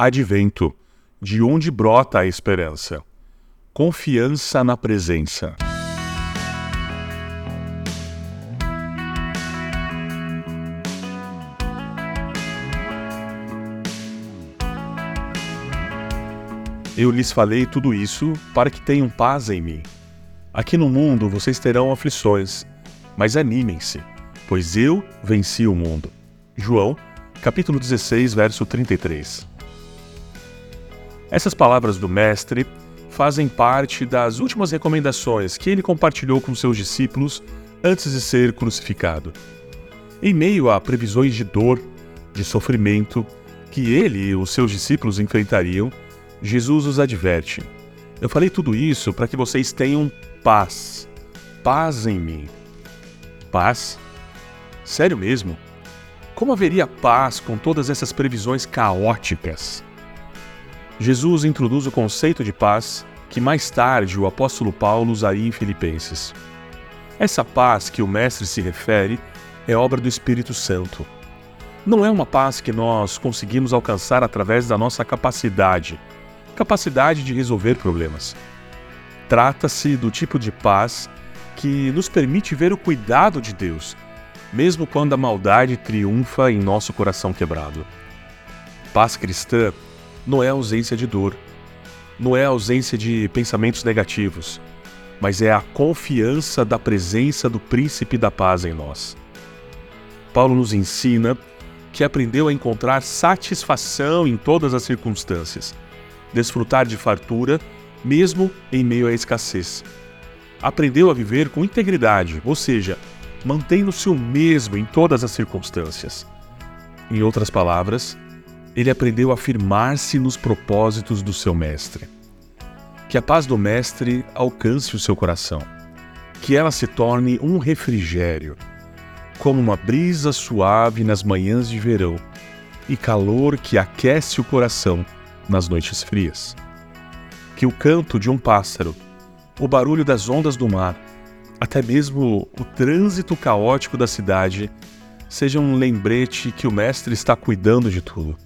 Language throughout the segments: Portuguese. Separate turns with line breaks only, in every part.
Advento, de onde brota a esperança. Confiança na presença. Eu lhes falei tudo isso para que tenham paz em mim. Aqui no mundo vocês terão aflições, mas animem-se, pois eu venci o mundo. João, capítulo 16, verso 33. Essas palavras do Mestre fazem parte das últimas recomendações que ele compartilhou com seus discípulos antes de ser crucificado. Em meio a previsões de dor, de sofrimento que ele e os seus discípulos enfrentariam, Jesus os adverte: Eu falei tudo isso para que vocês tenham paz. Paz em mim. Paz? Sério mesmo? Como haveria paz com todas essas previsões caóticas? Jesus introduz o conceito de paz que mais tarde o apóstolo Paulo usaria em Filipenses. Essa paz que o Mestre se refere é obra do Espírito Santo. Não é uma paz que nós conseguimos alcançar através da nossa capacidade, capacidade de resolver problemas. Trata-se do tipo de paz que nos permite ver o cuidado de Deus, mesmo quando a maldade triunfa em nosso coração quebrado. Paz cristã não é ausência de dor, não é ausência de pensamentos negativos, mas é a confiança da presença do príncipe da paz em nós. Paulo nos ensina que aprendeu a encontrar satisfação em todas as circunstâncias desfrutar de fartura, mesmo em meio à escassez. Aprendeu a viver com integridade, ou seja, mantendo-se o mesmo em todas as circunstâncias. Em outras palavras, ele aprendeu a firmar-se nos propósitos do seu Mestre. Que a paz do Mestre alcance o seu coração, que ela se torne um refrigério, como uma brisa suave nas manhãs de verão e calor que aquece o coração nas noites frias. Que o canto de um pássaro, o barulho das ondas do mar, até mesmo o trânsito caótico da cidade seja um lembrete que o Mestre está cuidando de tudo.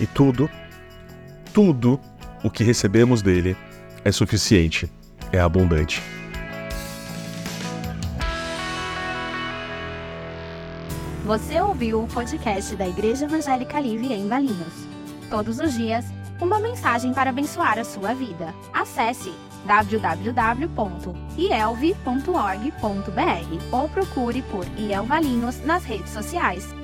E tudo, tudo o que recebemos dele é suficiente, é abundante.
Você ouviu o podcast da Igreja Evangélica Livre em Valinhos todos os dias, uma mensagem para abençoar a sua vida. Acesse www.ielve.org.br ou procure por IEL Valinhos nas redes sociais.